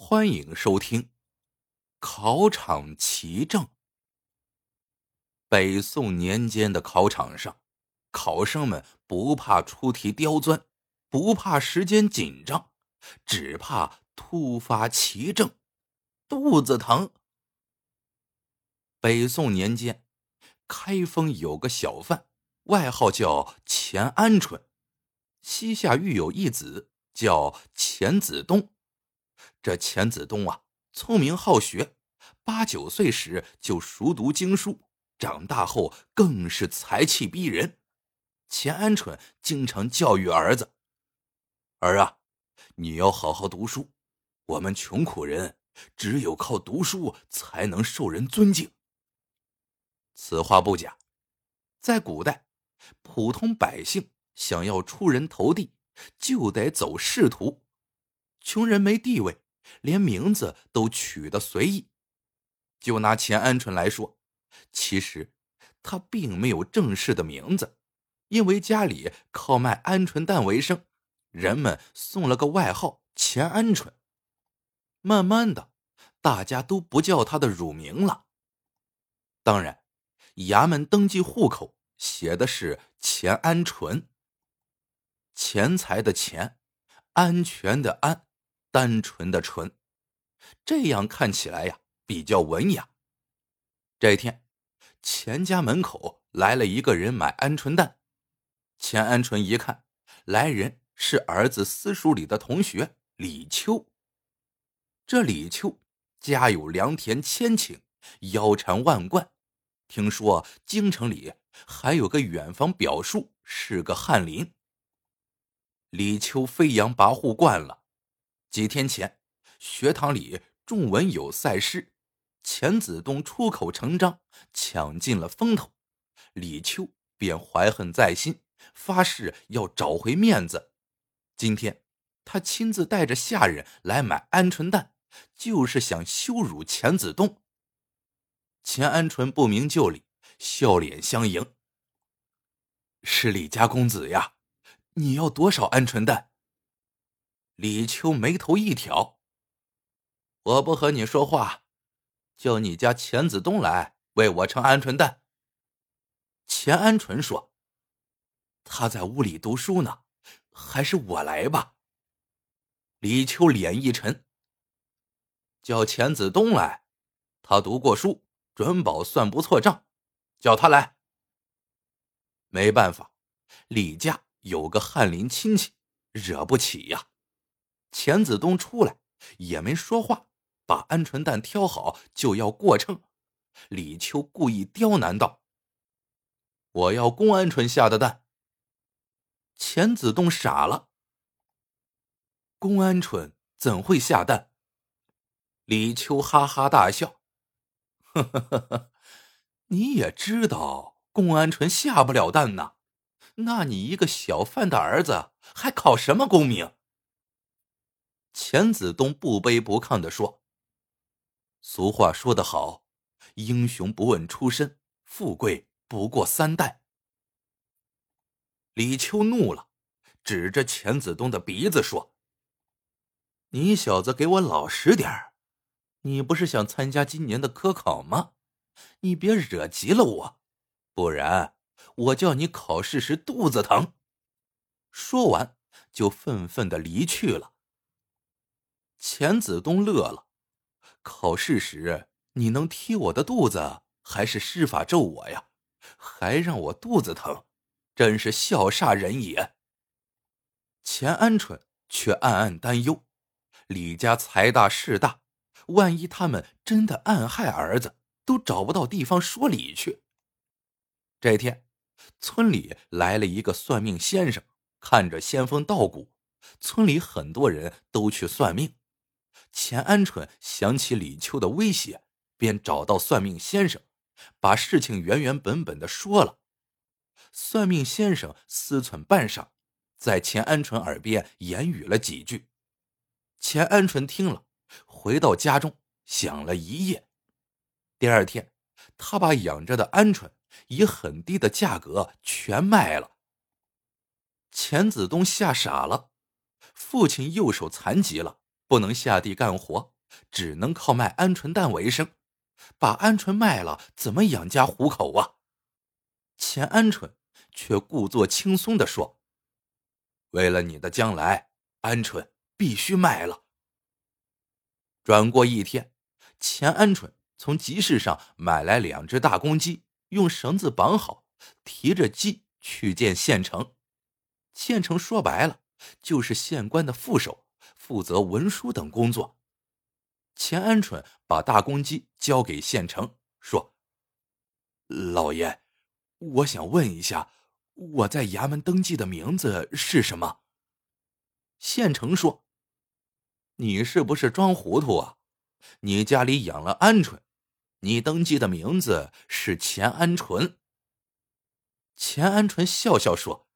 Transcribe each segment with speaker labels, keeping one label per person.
Speaker 1: 欢迎收听考场奇证。北宋年间的考场上，考生们不怕出题刁钻，不怕时间紧张，只怕突发奇症——肚子疼。北宋年间，开封有个小贩，外号叫钱鹌鹑，膝下育有一子，叫钱子东。这钱子东啊，聪明好学，八九岁时就熟读经书，长大后更是才气逼人。钱鹌鹑经常教育儿子：“儿啊，你要好好读书。我们穷苦人只有靠读书才能受人尊敬。”此话不假，在古代，普通百姓想要出人头地，就得走仕途。穷人没地位。连名字都取得随意，就拿钱鹌鹑来说，其实他并没有正式的名字，因为家里靠卖鹌鹑蛋为生，人们送了个外号“钱鹌鹑”。慢慢的，大家都不叫他的乳名了。当然，衙门登记户口写的是“钱鹌鹑”，钱财的钱，安全的安。单纯的纯，这样看起来呀比较文雅。这一天，钱家门口来了一个人买鹌鹑蛋。钱鹌鹑一看，来人是儿子私塾里的同学李秋。这李秋家有良田千顷，腰缠万贯。听说京城里还有个远房表叔是个翰林。李秋飞扬跋扈惯了。几天前，学堂里众文有赛诗，钱子东出口成章，抢尽了风头。李秋便怀恨在心，发誓要找回面子。今天，他亲自带着下人来买鹌鹑蛋，就是想羞辱钱子东。钱鹌鹑不明就里，笑脸相迎：“是李家公子呀，你要多少鹌鹑蛋？”李秋眉头一挑：“我不和你说话，叫你家钱子东来为我盛鹌鹑蛋。”钱鹌鹑说：“他在屋里读书呢，还是我来吧。”李秋脸一沉：“叫钱子东来，他读过书，准保算不错账，叫他来。”没办法，李家有个翰林亲戚，惹不起呀。钱子东出来也没说话，把鹌鹑蛋挑好就要过秤。李秋故意刁难道：“我要公鹌鹑下的蛋。”钱子东傻了：“公鹌鹑怎会下蛋？”李秋哈哈大笑：“呵呵呵呵，你也知道公鹌鹑下不了蛋呐？那你一个小贩的儿子还考什么功名？”钱子东不卑不亢的说：“俗话说得好，英雄不问出身，富贵不过三代。”李秋怒了，指着钱子东的鼻子说：“你小子给我老实点儿！你不是想参加今年的科考吗？你别惹急了我，不然我叫你考试时肚子疼。”说完，就愤愤的离去了。钱子东乐了，考试时你能踢我的肚子，还是施法咒我呀？还让我肚子疼，真是笑煞人也。钱鹌鹑却暗暗担忧：李家财大势大，万一他们真的暗害儿子，都找不到地方说理去。这天，村里来了一个算命先生，看着仙风道骨，村里很多人都去算命。钱鹌鹑想起李秋的威胁，便找到算命先生，把事情原原本本的说了。算命先生思忖半晌，在钱鹌鹑耳边言语了几句。钱鹌鹑听了，回到家中想了一夜。第二天，他把养着的鹌鹑以很低的价格全卖了。钱子东吓傻了，父亲右手残疾了。不能下地干活，只能靠卖鹌鹑蛋为生。把鹌鹑卖了，怎么养家糊口啊？钱鹌鹑却故作轻松的说：“为了你的将来，鹌鹑必须卖了。”转过一天，钱鹌鹑从集市上买来两只大公鸡，用绳子绑好，提着鸡去见县城。县城说白了就是县官的副手，负责文书等工作。钱鹌鹑把大公鸡交给县城，说：“老爷，我想问一下，我在衙门登记的名字是什么？”县城说。你是不是装糊涂啊？你家里养了鹌鹑，你登记的名字是钱鹌鹑。钱鹌鹑笑笑说：“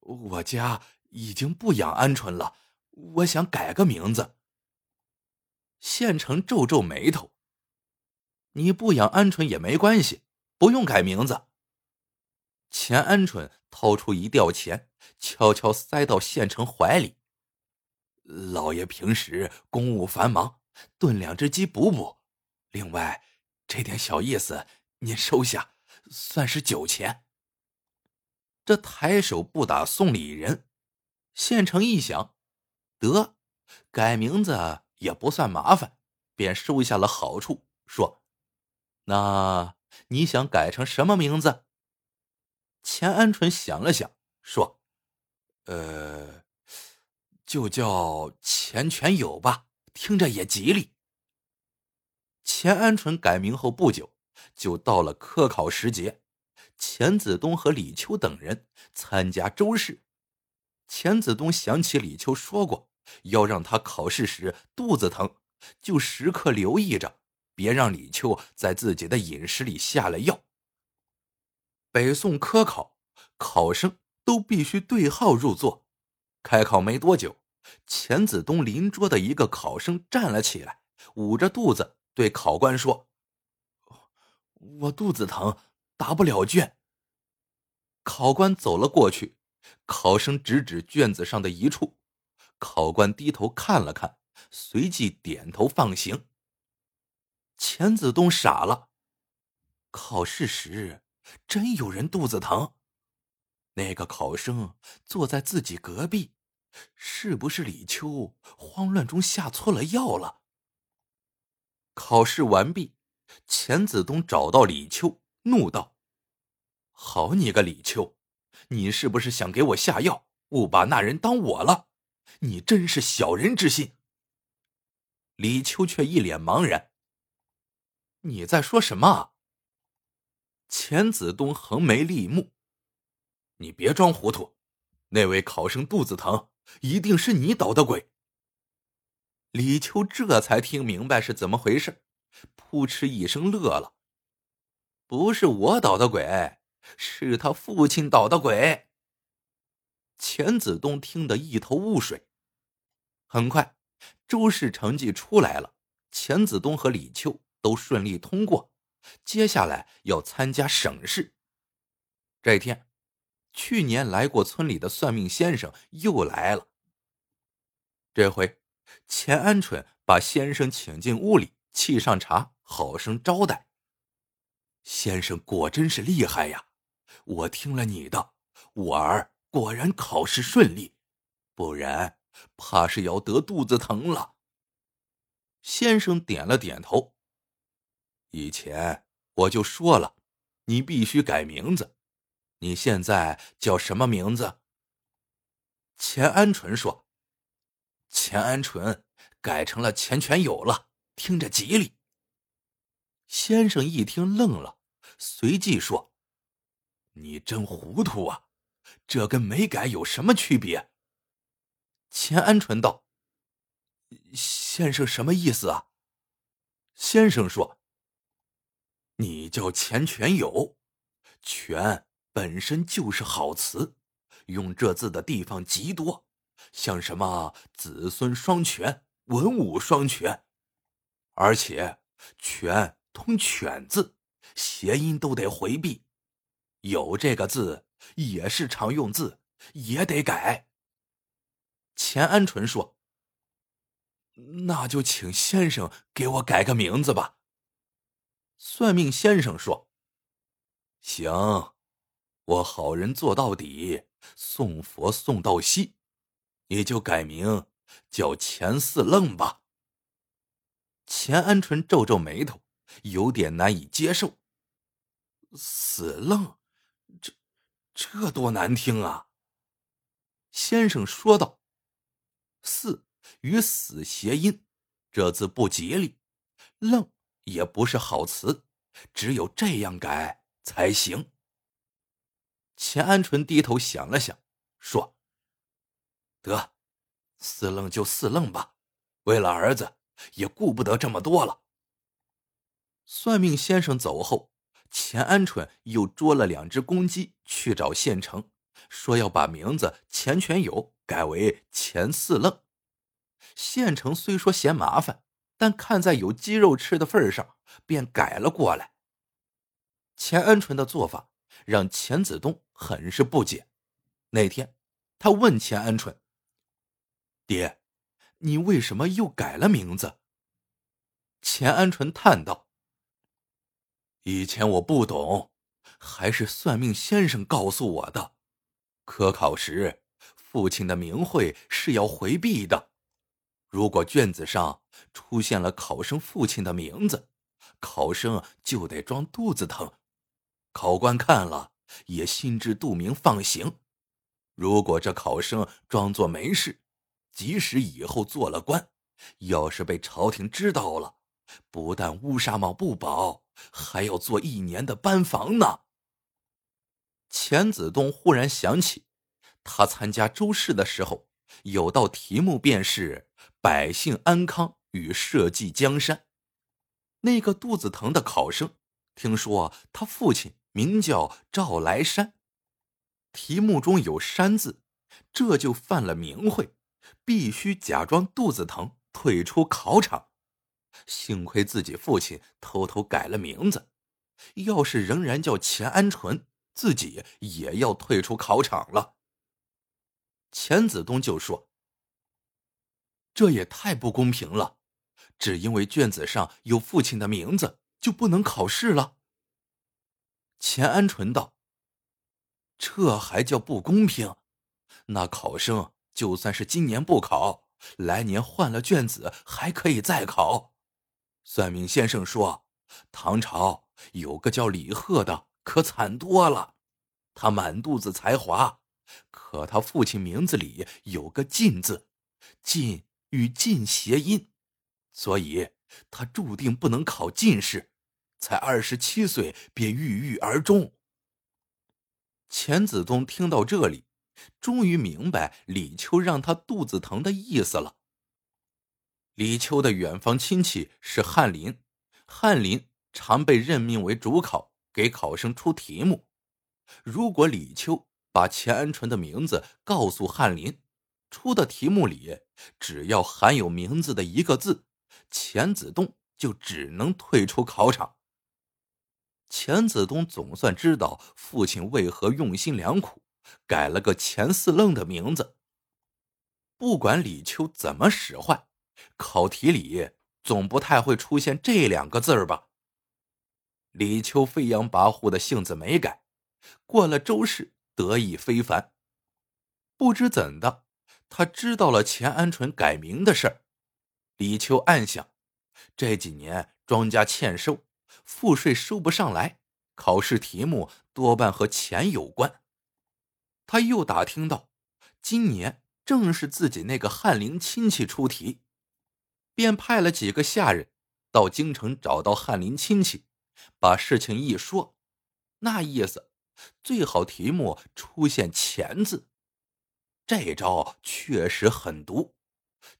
Speaker 1: 我家已经不养鹌鹑了，我想改个名字。”县城皱皱眉头：“你不养鹌鹑也没关系，不用改名字。”钱鹌鹑掏出一吊钱，悄悄塞到县城怀里。老爷平时公务繁忙，炖两只鸡补补。另外，这点小意思您收下，算是酒钱。这抬手不打送礼人，县城一想，得改名字也不算麻烦，便收下了好处，说：“那你想改成什么名字？”钱鹌鹑想了想，说：“呃。”就叫钱全友吧，听着也吉利。钱鹌鹑改名后不久，就到了科考时节，钱子东和李秋等人参加周试。钱子东想起李秋说过，要让他考试时肚子疼，就时刻留意着，别让李秋在自己的饮食里下了药。北宋科考，考生都必须对号入座。开考没多久。钱子东邻桌的一个考生站了起来，捂着肚子对考官说：“我肚子疼，答不了卷。”考官走了过去，考生指指卷子上的一处，考官低头看了看，随即点头放行。钱子东傻了，考试时真有人肚子疼，那个考生坐在自己隔壁。是不是李秋慌乱中下错了药了？考试完毕，钱子东找到李秋，怒道：“好你个李秋，你是不是想给我下药，误把那人当我了？你真是小人之心！”李秋却一脸茫然：“你在说什么？”钱子东横眉立目：“你别装糊涂，那位考生肚子疼。”一定是你捣的鬼。李秋这才听明白是怎么回事，扑哧一声乐了。不是我捣的鬼，是他父亲捣的鬼。钱子东听得一头雾水。很快，周氏成绩出来了，钱子东和李秋都顺利通过。接下来要参加省试。这天。去年来过村里的算命先生又来了。这回，钱鹌鹑把先生请进屋里，沏上茶，好生招待。先生果真是厉害呀！我听了你的，我儿果然考试顺利，不然怕是要得肚子疼了。先生点了点头。以前我就说了，你必须改名字。你现在叫什么名字？钱鹌鹑说：“钱鹌鹑改成了钱全有了，听着吉利。”先生一听愣了，随即说：“你真糊涂啊！这跟没改有什么区别？”钱鹌鹑道：“先生什么意思啊？”先生说：“你叫钱全有，全。”本身就是好词，用这字的地方极多，像什么子孙双全、文武双全，而且“全”通“犬”字，谐音都得回避。有这个字也是常用字，也得改。钱鹌鹑说：“那就请先生给我改个名字吧。算命先生说：“行，我好人做到底，送佛送到西，你就改名叫钱四愣吧。”钱安纯皱皱眉头，有点难以接受。死愣，这多难听啊！先生说道：“四与死谐音，这字不吉利，愣也不是好词，只有这样改才行。”钱安纯低头想了想，说：“得，四愣就四愣吧，为了儿子。”也顾不得这么多了。算命先生走后，钱鹌鹑又捉了两只公鸡去找县城，说要把名字钱全友改为钱四愣。县城虽说嫌麻烦，但看在有鸡肉吃的份上，便改了过来。钱鹌鹑的做法让钱子东很是不解。那天，他问钱鹌鹑：“爹。”你为什么又改了名字？钱鹌鹑叹道：“以前我不懂，还是算命先生告诉我的。科考时，父亲的名讳是要回避的。如果卷子上出现了考生父亲的名字，考生就得装肚子疼。考官看了也心知肚明，放行。如果这考生装作没事。”即使以后做了官，要是被朝廷知道了，不但乌纱帽不保，还要做一年的班房呢。钱子东忽然想起，他参加周试的时候，有道题目便是“百姓安康与社稷江山”。那个肚子疼的考生，听说他父亲名叫赵来山，题目中有“山”字，这就犯了名讳。必须假装肚子疼退出考场，幸亏自己父亲偷偷改了名字，要是仍然叫钱安纯，自己也要退出考场了。钱子东就说：“这也太不公平了，只因为卷子上有父亲的名字就不能考试了。”钱安纯道：“这还叫不公平？那考生……”就算是今年不考，来年换了卷子还可以再考。算命先生说，唐朝有个叫李贺的，可惨多了。他满肚子才华，可他父亲名字里有个“进”字，“进”与“进”谐音，所以他注定不能考进士。才二十七岁便郁郁而终。钱子东听到这里。终于明白李秋让他肚子疼的意思了。李秋的远房亲戚是翰林，翰林常被任命为主考，给考生出题目。如果李秋把钱安纯的名字告诉翰林，出的题目里只要含有名字的一个字，钱子东就只能退出考场。钱子东总算知道父亲为何用心良苦。改了个钱四愣的名字。不管李秋怎么使坏，考题里总不太会出现这两个字儿吧？李秋飞扬跋扈的性子没改，过了周氏得意非凡。不知怎的，他知道了钱安纯改名的事儿。李秋暗想：这几年庄稼欠收，赋税收不上来，考试题目多半和钱有关。他又打听到，今年正是自己那个翰林亲戚出题，便派了几个下人到京城找到翰林亲戚，把事情一说，那意思最好题目出现“钱”字。这招确实狠毒。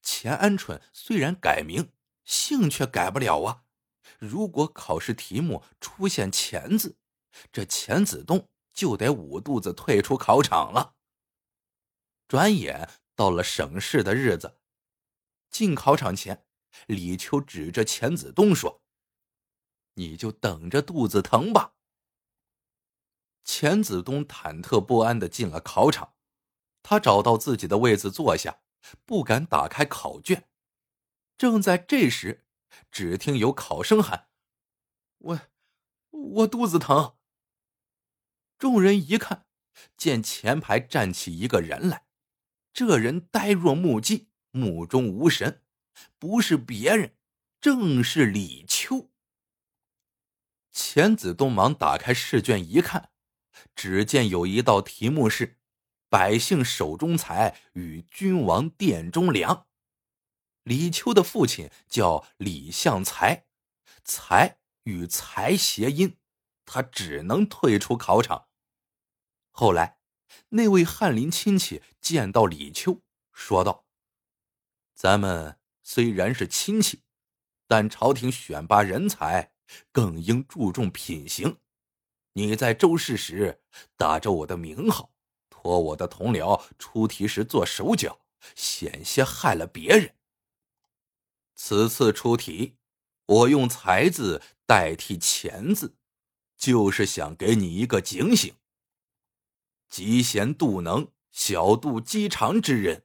Speaker 1: 钱安纯虽然改名，姓却改不了啊。如果考试题目出现“钱”字，这钱子东。就得捂肚子退出考场了。转眼到了省试的日子，进考场前，李秋指着钱子东说：“你就等着肚子疼吧。”钱子东忐忑不安的进了考场，他找到自己的位子坐下，不敢打开考卷。正在这时，只听有考生喊：“我，我肚子疼。”众人一看，见前排站起一个人来，这人呆若木鸡，目中无神，不是别人，正是李秋。钱子东忙打开试卷一看，只见有一道题目是：“百姓手中财与君王殿中粮。”李秋的父亲叫李向才，才与财谐音，他只能退出考场。后来，那位翰林亲戚见到李秋，说道：“咱们虽然是亲戚，但朝廷选拔人才更应注重品行。你在周氏时打着我的名号，托我的同僚出题时做手脚，险些害了别人。”此次出题，我用“才”字代替“钱”字，就是想给你一个警醒。嫉贤妒能、小肚鸡肠之人，